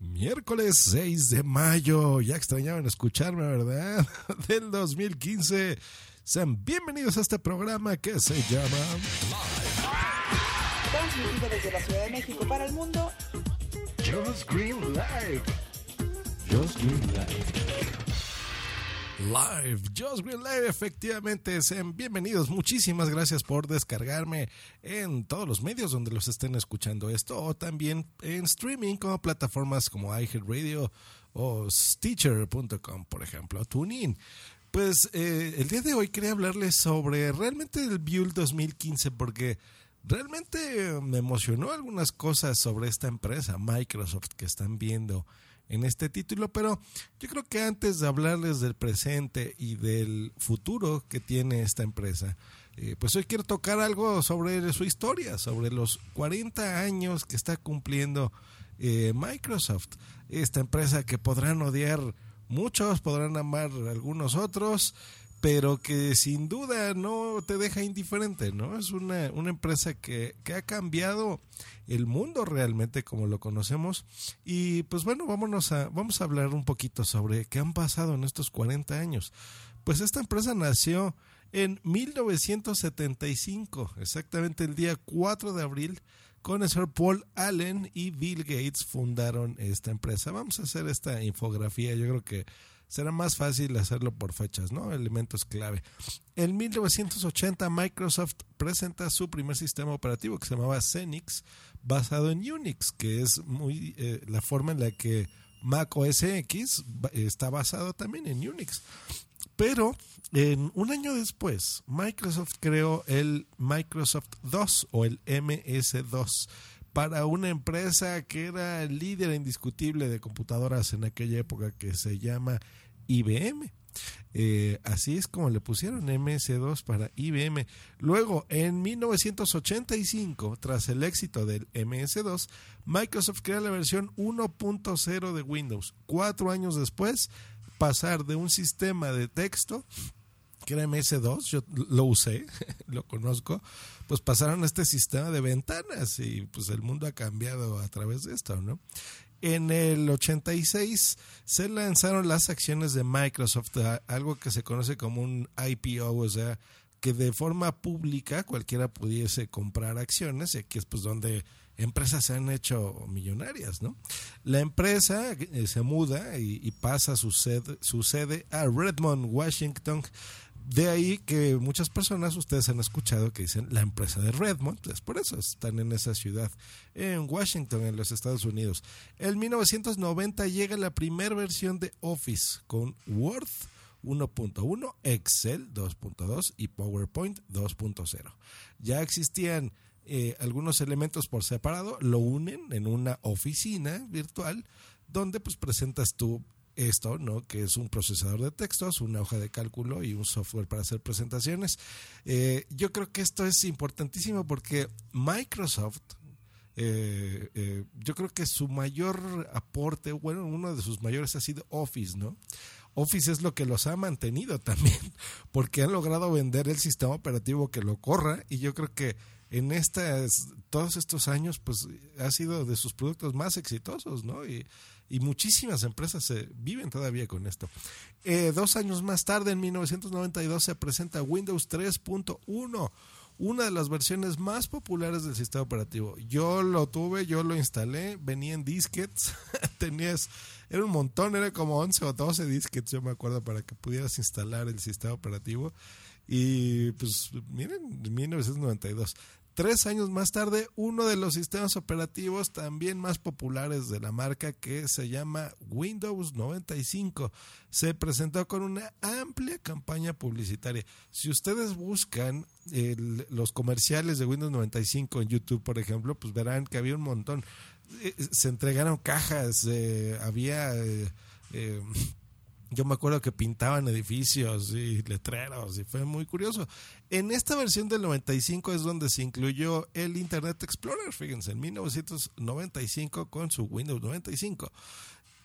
Miércoles 6 de mayo, ya extrañaban escucharme, ¿verdad? Del 2015. Sean bienvenidos a este programa que se llama Transmitido desde la Ciudad de México para el mundo. Just Green Live. Just Green Live. Live, Just Green Live, efectivamente, sean bienvenidos. Muchísimas gracias por descargarme en todos los medios donde los estén escuchando esto o también en streaming como plataformas como iHeartRadio o Stitcher.com, por ejemplo, TuneIn. Pues eh, el día de hoy quería hablarles sobre realmente el Build 2015 porque realmente me emocionó algunas cosas sobre esta empresa, Microsoft, que están viendo en este título, pero yo creo que antes de hablarles del presente y del futuro que tiene esta empresa, eh, pues hoy quiero tocar algo sobre su historia, sobre los 40 años que está cumpliendo eh, Microsoft, esta empresa que podrán odiar muchos, podrán amar algunos otros, pero que sin duda no te deja indiferente, ¿no? Es una, una empresa que, que, ha cambiado el mundo realmente como lo conocemos. Y pues bueno, vámonos a, vamos a hablar un poquito sobre qué han pasado en estos 40 años. Pues esta empresa nació en 1975, exactamente el día 4 de abril, con el señor Paul Allen y Bill Gates fundaron esta empresa. Vamos a hacer esta infografía, yo creo que será más fácil hacerlo por fechas, ¿no? Elementos clave. En 1980 Microsoft presenta su primer sistema operativo que se llamaba Xenix, basado en Unix, que es muy eh, la forma en la que Mac OS X está basado también en Unix. Pero en un año después, Microsoft creó el Microsoft 2 o el MS2 para una empresa que era líder indiscutible de computadoras en aquella época que se llama IBM. Eh, así es como le pusieron MS2 para IBM. Luego, en 1985, tras el éxito del MS2, Microsoft crea la versión 1.0 de Windows. Cuatro años después, pasar de un sistema de texto que era MS2, yo lo usé, lo conozco, pues pasaron a este sistema de ventanas y pues el mundo ha cambiado a través de esto, ¿no? En el 86 se lanzaron las acciones de Microsoft, algo que se conoce como un IPO, o sea, que de forma pública cualquiera pudiese comprar acciones, y aquí es pues donde empresas se han hecho millonarias, ¿no? La empresa se muda y, y pasa su sede, su sede a Redmond, Washington, de ahí que muchas personas, ustedes han escuchado que dicen la empresa de Redmond, pues por eso están en esa ciudad, en Washington, en los Estados Unidos. En 1990 llega la primera versión de Office con Word 1.1, Excel 2.2 y PowerPoint 2.0. Ya existían eh, algunos elementos por separado, lo unen en una oficina virtual donde pues presentas tu esto, ¿no? Que es un procesador de textos, una hoja de cálculo y un software para hacer presentaciones. Eh, yo creo que esto es importantísimo porque Microsoft, eh, eh, yo creo que su mayor aporte, bueno, uno de sus mayores ha sido Office, ¿no? Office es lo que los ha mantenido también, porque han logrado vender el sistema operativo que lo corra y yo creo que en estas, todos estos años, pues ha sido de sus productos más exitosos, ¿no? Y, y muchísimas empresas se viven todavía con esto. Eh, dos años más tarde, en 1992, se presenta Windows 3.1 una de las versiones más populares del sistema operativo. Yo lo tuve, yo lo instalé, venía en disquets, tenías, era un montón, era como 11 o 12 disquets, yo me acuerdo, para que pudieras instalar el sistema operativo. Y pues miren, 1992. Tres años más tarde, uno de los sistemas operativos también más populares de la marca, que se llama Windows 95, se presentó con una amplia campaña publicitaria. Si ustedes buscan los comerciales de Windows 95 en YouTube, por ejemplo, pues verán que había un montón. Eh, se entregaron cajas, eh, había... Eh, eh yo me acuerdo que pintaban edificios y letreros y fue muy curioso. En esta versión del 95 es donde se incluyó el Internet Explorer, fíjense, en 1995 con su Windows 95.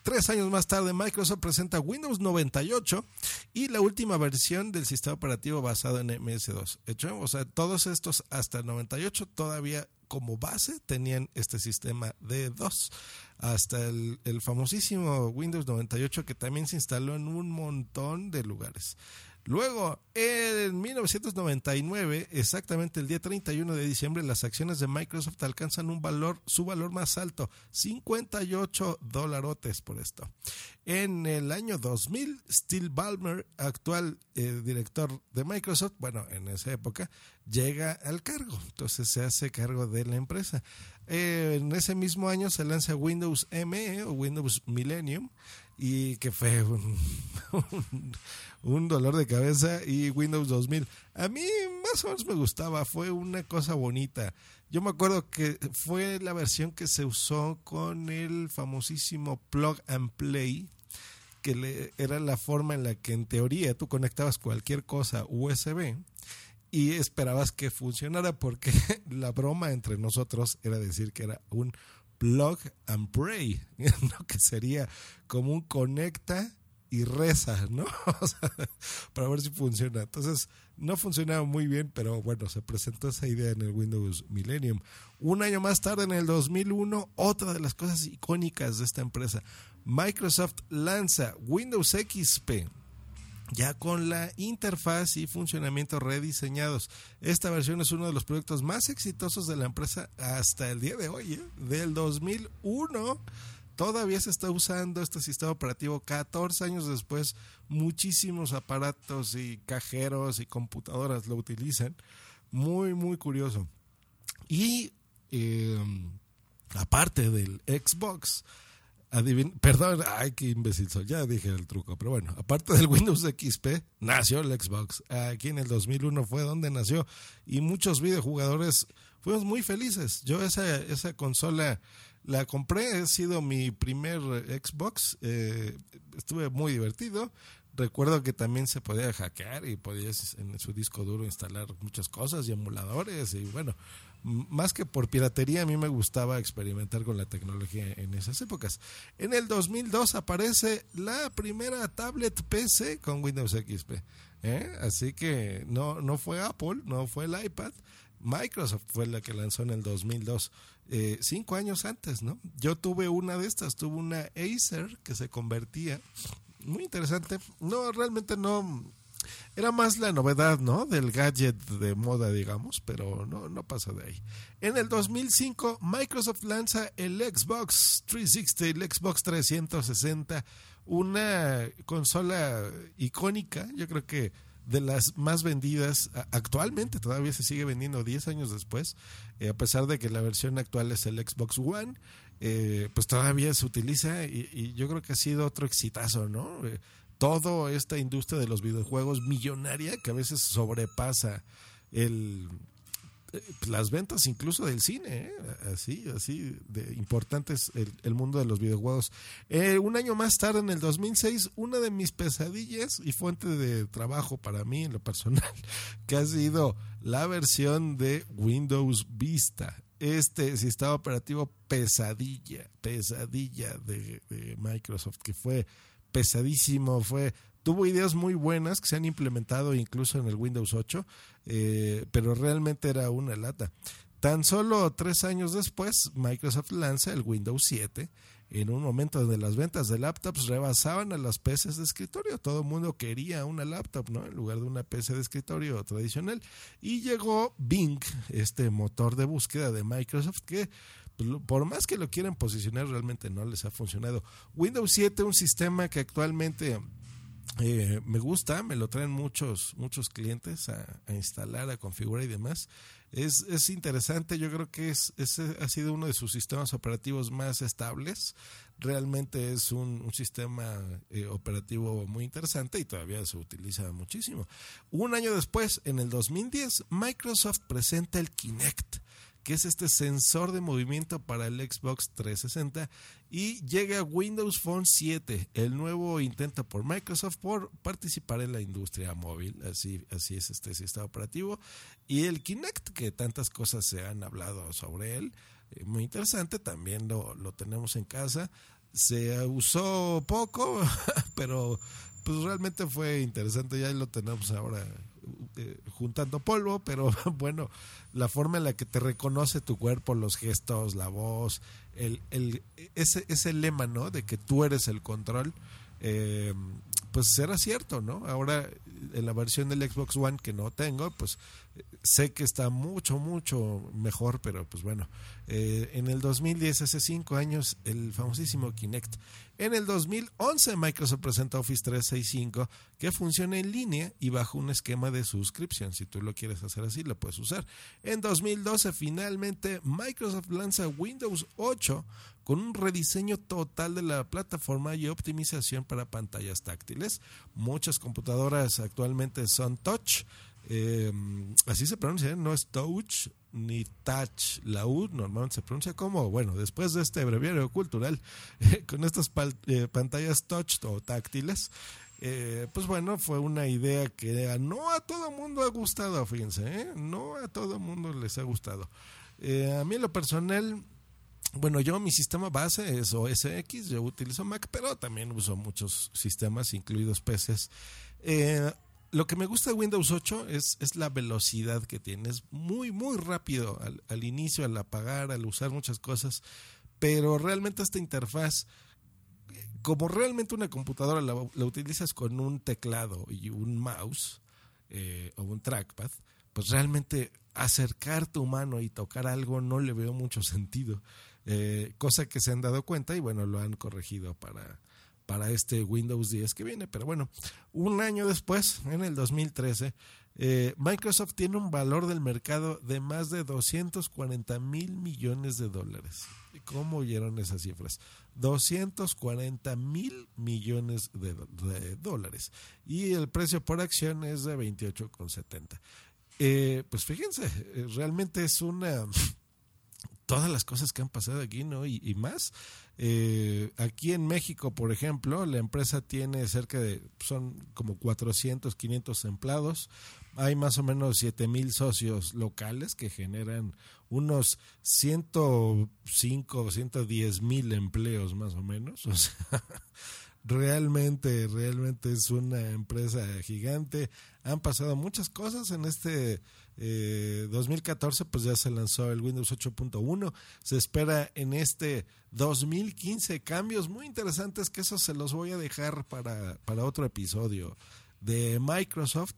Tres años más tarde, Microsoft presenta Windows 98 y la última versión del sistema operativo basado en MS2. Hecho, o sea, todos estos hasta el 98 todavía como base tenían este sistema de DOS. Hasta el, el famosísimo Windows 98 que también se instaló en un montón de lugares. Luego, en 1999, exactamente el día 31 de diciembre, las acciones de Microsoft alcanzan un valor, su valor más alto, 58 dolarotes por esto. En el año 2000, Steve Ballmer, actual eh, director de Microsoft, bueno, en esa época, llega al cargo, entonces se hace cargo de la empresa. Eh, en ese mismo año se lanza Windows ME o Windows Millennium y que fue un, dolor de cabeza y Windows 2000. A mí más o menos me gustaba, fue una cosa bonita. Yo me acuerdo que fue la versión que se usó con el famosísimo Plug and Play, que era la forma en la que en teoría tú conectabas cualquier cosa USB y esperabas que funcionara porque la broma entre nosotros era decir que era un plug and pray, ¿no? que sería como un conecta y reza, ¿no? para ver si funciona. Entonces, no funcionaba muy bien, pero bueno, se presentó esa idea en el Windows Millennium. Un año más tarde, en el 2001, otra de las cosas icónicas de esta empresa, Microsoft lanza Windows XP ya con la interfaz y funcionamiento rediseñados. Esta versión es uno de los proyectos más exitosos de la empresa hasta el día de hoy, ¿eh? del 2001. Todavía se está usando este sistema operativo 14 años después. Muchísimos aparatos y cajeros y computadoras lo utilizan. Muy, muy curioso. Y eh, aparte del Xbox, perdón, ay, qué imbécil soy, ya dije el truco, pero bueno, aparte del Windows XP, nació el Xbox. Aquí en el 2001 fue donde nació y muchos videojugadores fuimos muy felices. Yo esa, esa consola la compré, ha sido mi primer Xbox, eh, estuve muy divertido. Recuerdo que también se podía hackear y podías en su disco duro instalar muchas cosas y emuladores y bueno, más que por piratería, a mí me gustaba experimentar con la tecnología en esas épocas. En el 2002 aparece la primera tablet PC con Windows XP. ¿eh? Así que no, no fue Apple, no fue el iPad. Microsoft fue la que lanzó en el 2002, eh, cinco años antes, ¿no? Yo tuve una de estas, tuve una Acer que se convertía, muy interesante. No, realmente no, era más la novedad, ¿no? Del gadget de moda, digamos, pero no, no pasa de ahí. En el 2005, Microsoft lanza el Xbox 360, el Xbox 360, una consola icónica, yo creo que de las más vendidas actualmente, todavía se sigue vendiendo 10 años después, eh, a pesar de que la versión actual es el Xbox One, eh, pues todavía se utiliza y, yo creo que ha sido otro exitazo, ¿no? Eh, toda esta industria de los videojuegos millonaria que a veces sobrepasa el las ventas incluso del cine, ¿eh? así, así de importantes el, el mundo de los videojuegos. Eh, un año más tarde, en el 2006, una de mis pesadillas y fuente de trabajo para mí en lo personal, que ha sido la versión de Windows Vista. Este sistema operativo pesadilla, pesadilla de Microsoft, que fue pesadísimo, fue tuvo ideas muy buenas que se han implementado incluso en el Windows 8, eh, pero realmente era una lata. Tan solo tres años después, Microsoft lanza el Windows 7 en un momento donde las ventas de laptops rebasaban a las PCs de escritorio. Todo el mundo quería una laptop, ¿no? En lugar de una PC de escritorio tradicional. Y llegó Bing, este motor de búsqueda de Microsoft, que pues, por más que lo quieran posicionar, realmente no les ha funcionado. Windows 7, un sistema que actualmente eh, me gusta, me lo traen muchos, muchos clientes a, instalar, a configurar y demás. Es, es interesante, yo creo que es, ha sido uno de sus sistemas operativos más estables. Realmente es un, un sistema eh, operativo muy interesante y todavía se utiliza muchísimo. Un año después, en el 2010, Microsoft presenta el Kinect que es este sensor de movimiento para el Xbox 360 y llega Windows Phone 7, el nuevo intento por Microsoft por participar en la industria móvil, así, así es este sistema operativo, y el Kinect, que tantas cosas se han hablado sobre él, eh, muy interesante, también lo, lo tenemos en casa, se usó poco, pero pues realmente fue interesante, ya lo tenemos ahora eh, juntando polvo, pero bueno, la forma en la que te reconoce tu cuerpo, los gestos, la voz, el, el, ese, ese lema, ¿no? De que tú eres el control, eh, pues será cierto, ¿no? Ahora en la versión del Xbox One que no tengo, pues sé que está mucho, mucho mejor, pero pues bueno, eh, en el 2010, hace cinco años, el famosísimo Kinect. En el 2011 Microsoft presenta Office 365 que funciona en línea y bajo un esquema de suscripción. Si tú lo quieres hacer así, lo puedes usar. En 2012 finalmente Microsoft lanza Windows 8 con un rediseño total de la plataforma y optimización para pantallas táctiles. Muchas computadoras actualmente son touch. Eh, así se pronuncia, ¿eh? no es touch ni touch. La U normalmente se pronuncia como, bueno, después de este breviario cultural, con estas pantallas touch o táctiles, pues bueno, fue una idea que no a todo mundo ha gustado, fíjense, no a todo mundo les ha gustado. a mí en lo personal bueno, yo mi sistema base es OS X, yo utilizo Mac, pero también uso muchos sistemas, incluidos PCs. Eh, lo que me gusta de Windows 8 es, es la velocidad que tiene. Es muy, muy rápido al, inicio, al apagar, al usar muchas cosas. Pero realmente esta interfaz, como realmente una computadora la, utilizas con un teclado y un mouse eh, o un trackpad, pues realmente acercar tu mano y tocar algo no le veo mucho sentido. Eh, cosa que se han dado cuenta y bueno, lo han corregido para, para este Windows 10 que viene. Pero bueno, un año después, en el 2013, eh, Microsoft tiene un valor del mercado de más de 240 mil millones de dólares. ¿Cómo oyeron esas cifras? 240 mil millones de, dólares. Y el precio por acción es de 28,70. Eh, pues fíjense, realmente es una todas las cosas que han pasado aquí, ¿no? Y, más. Eh, aquí en México, por ejemplo, la empresa tiene cerca de, son como 400, 500 empleados. Hay más o menos 7 mil socios locales que generan unos 105, 110 mil empleos más o menos. O sea, realmente, realmente es una empresa gigante. Han pasado muchas cosas en este 2014 eh, pues ya se lanzó el Windows 8.1. Se espera en este 2015 cambios muy interesantes que eso se los voy a dejar para, para otro episodio de Microsoft.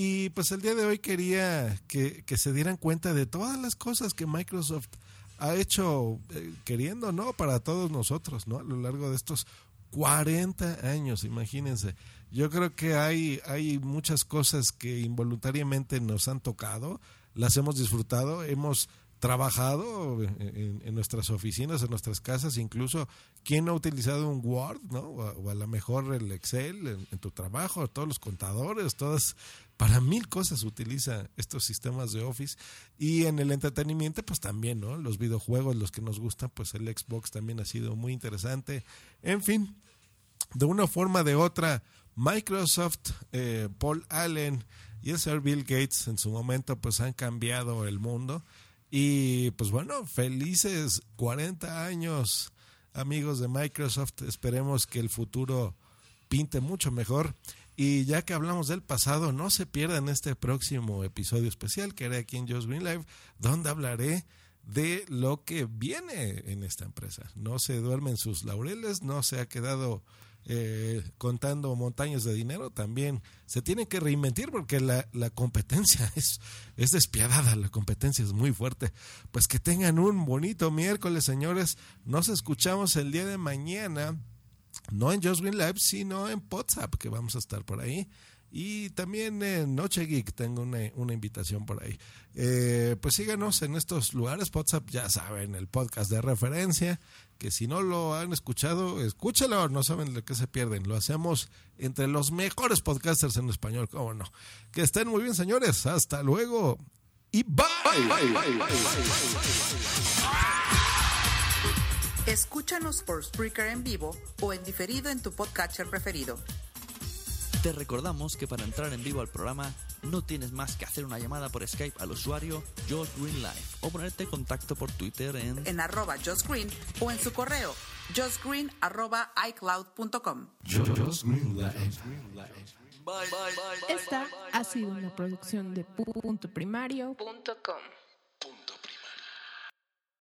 Y pues el día de hoy quería que, se dieran cuenta de todas las cosas que Microsoft ha hecho eh, queriendo, ¿no? Para todos nosotros, ¿no? A lo largo de estos 40 años, imagínense. Yo creo que hay, hay muchas cosas que involuntariamente nos han tocado, las hemos disfrutado, hemos trabajado en, nuestras oficinas, en nuestras casas, incluso quién no ha utilizado un Word, ¿no? O a, lo mejor el Excel en, tu trabajo, todos los contadores, todas, para mil cosas utiliza estos sistemas de Office y en el entretenimiento pues también, ¿no? Los videojuegos, los que nos gustan, pues el Xbox también ha sido muy interesante. En fin, de una forma o de otra, Microsoft, eh, Paul Allen y el señor Bill Gates en su momento pues han cambiado el mundo. Y pues bueno, felices 40 años amigos de Microsoft, esperemos que el futuro pinte mucho mejor. Y ya que hablamos del pasado, no se pierdan este próximo episodio especial que haré aquí en Just Green Live, donde hablaré de lo que viene en esta empresa. No se duermen sus laureles, no se ha quedado eh, contando montañas de dinero, también se tiene que reinventar porque la, la, competencia es, es despiadada, la competencia es muy fuerte. Pues que tengan un bonito miércoles, señores. Nos escuchamos el día de mañana, no en Just Green Live, sino en WhatsApp, que vamos a estar por ahí. Y también en Noche Geek tengo una, una invitación por ahí. Eh, pues síganos en estos lugares. WhatsApp, ya saben, el podcast de referencia. Que si no lo han escuchado, escúchalo. No saben de qué se pierden. Lo hacemos entre los mejores podcasters en español. ¿Cómo no? Que estén muy bien, señores. Hasta luego. Y bye. Escúchanos por Spreaker en vivo o en diferido en tu podcatcher preferido. Te recordamos que para entrar en vivo al programa no tienes más que hacer una llamada por Skype al usuario Josh Green Live o ponerte en contacto por Twitter en, en arroba Josh Green o en su correo justgreen arroba icloud.com. Esta ha sido una producción de puntoprimario.com.